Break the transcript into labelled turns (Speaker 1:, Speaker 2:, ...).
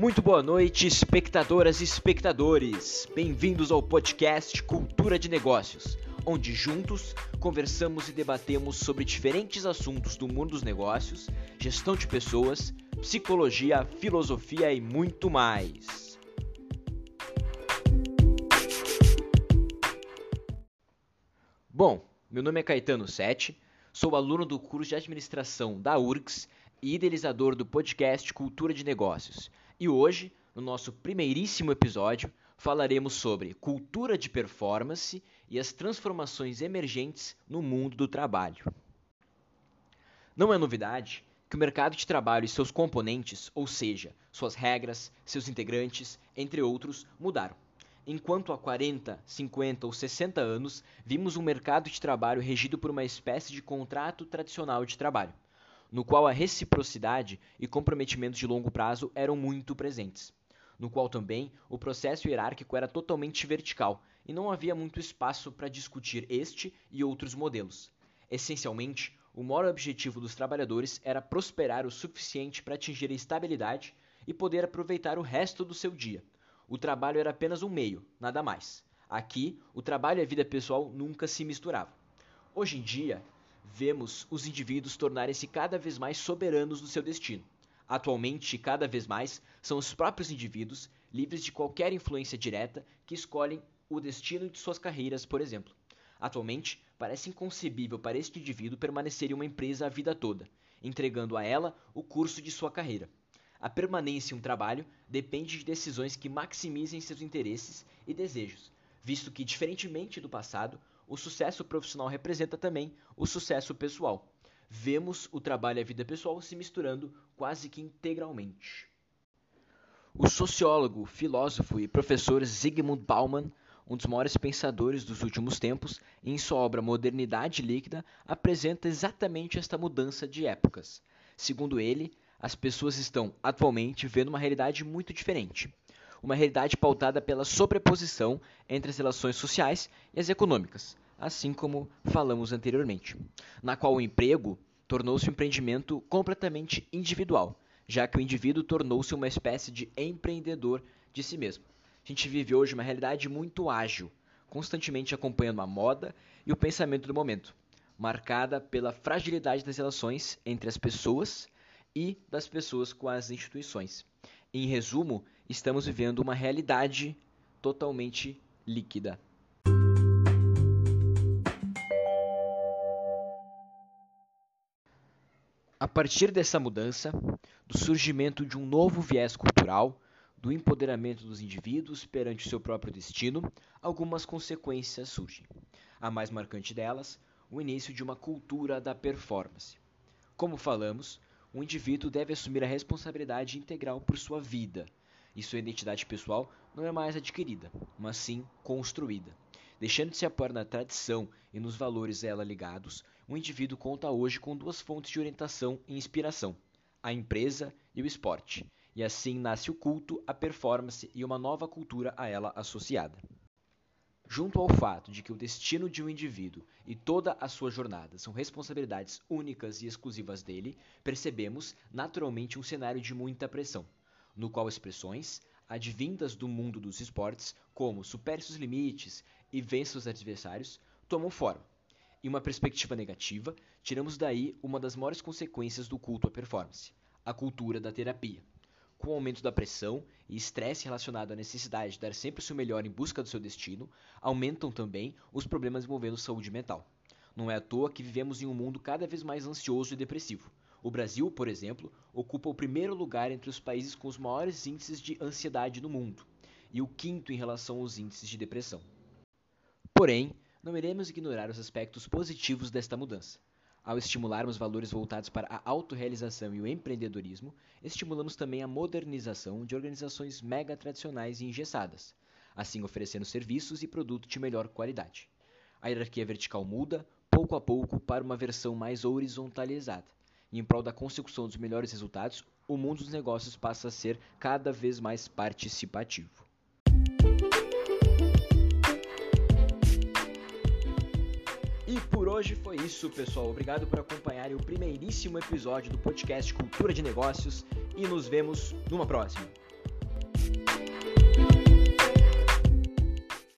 Speaker 1: Muito boa noite, espectadoras e espectadores. Bem-vindos ao podcast Cultura de Negócios, onde juntos conversamos e debatemos sobre diferentes assuntos do mundo dos negócios, gestão de pessoas, psicologia, filosofia e muito mais. Bom, meu nome é Caetano Sete, sou aluno do curso de administração da URGS e idealizador do podcast Cultura de Negócios. E hoje, no nosso primeiríssimo episódio, falaremos sobre cultura de performance e as transformações emergentes no mundo do trabalho. Não é novidade que o mercado de trabalho e seus componentes, ou seja, suas regras, seus integrantes, entre outros, mudaram. Enquanto há 40, 50 ou 60 anos vimos um mercado de trabalho regido por uma espécie de contrato tradicional de trabalho no qual a reciprocidade e comprometimento de longo prazo eram muito presentes, no qual também o processo hierárquico era totalmente vertical e não havia muito espaço para discutir este e outros modelos. Essencialmente, o maior objetivo dos trabalhadores era prosperar o suficiente para atingir a estabilidade e poder aproveitar o resto do seu dia. O trabalho era apenas um meio, nada mais. Aqui, o trabalho e a vida pessoal nunca se misturavam. Hoje em dia, vemos os indivíduos tornarem-se cada vez mais soberanos do seu destino. Atualmente, cada vez mais, são os próprios indivíduos, livres de qualquer influência direta, que escolhem o destino de suas carreiras, por exemplo. Atualmente, parece inconcebível para este indivíduo permanecer em uma empresa a vida toda, entregando a ela o curso de sua carreira. A permanência em um trabalho depende de decisões que maximizem seus interesses e desejos, visto que, diferentemente do passado, o sucesso profissional representa também o sucesso pessoal. Vemos o trabalho e a vida pessoal se misturando quase que integralmente. O sociólogo, filósofo e professor Zygmunt Bauman, um dos maiores pensadores dos últimos tempos, em sua obra Modernidade Líquida, apresenta exatamente esta mudança de épocas. Segundo ele, as pessoas estão atualmente vendo uma realidade muito diferente uma realidade pautada pela sobreposição entre as relações sociais e as econômicas, assim como falamos anteriormente, na qual o emprego tornou-se um empreendimento completamente individual, já que o indivíduo tornou-se uma espécie de empreendedor de si mesmo. A gente vive hoje uma realidade muito ágil, constantemente acompanhando a moda e o pensamento do momento, marcada pela fragilidade das relações entre as pessoas e das pessoas com as instituições. Em resumo, estamos vivendo uma realidade totalmente líquida. A partir dessa mudança, do surgimento de um novo viés cultural, do empoderamento dos indivíduos perante o seu próprio destino, algumas consequências surgem. A mais marcante delas, o início de uma cultura da performance. Como falamos, o indivíduo deve assumir a responsabilidade integral por sua vida, e sua identidade pessoal não é mais adquirida, mas sim construída. Deixando de se apoiar na tradição e nos valores a ela ligados, o indivíduo conta hoje com duas fontes de orientação e inspiração: a empresa e o esporte. E assim nasce o culto, a performance e uma nova cultura a ela associada. Junto ao fato de que o destino de um indivíduo e toda a sua jornada são responsabilidades únicas e exclusivas dele, percebemos naturalmente um cenário de muita pressão, no qual expressões advindas do mundo dos esportes, como supere seus limites e vença os adversários, tomam forma. Em uma perspectiva negativa, tiramos daí uma das maiores consequências do culto à performance, a cultura da terapia com o aumento da pressão e estresse relacionado à necessidade de dar sempre o seu melhor em busca do seu destino, aumentam também os problemas envolvendo saúde mental. Não é à toa que vivemos em um mundo cada vez mais ansioso e depressivo. O Brasil, por exemplo, ocupa o primeiro lugar entre os países com os maiores índices de ansiedade no mundo e o quinto em relação aos índices de depressão. Porém, não iremos ignorar os aspectos positivos desta mudança. Ao estimularmos valores voltados para a autorrealização e o empreendedorismo, estimulamos também a modernização de organizações mega tradicionais e engessadas, assim oferecendo serviços e produtos de melhor qualidade. A hierarquia vertical muda, pouco a pouco, para uma versão mais horizontalizada. E em prol da consecução dos melhores resultados, o mundo dos negócios passa a ser cada vez mais participativo. hoje foi isso, pessoal. Obrigado por acompanhar o primeiríssimo episódio do podcast Cultura de Negócios e nos vemos numa próxima.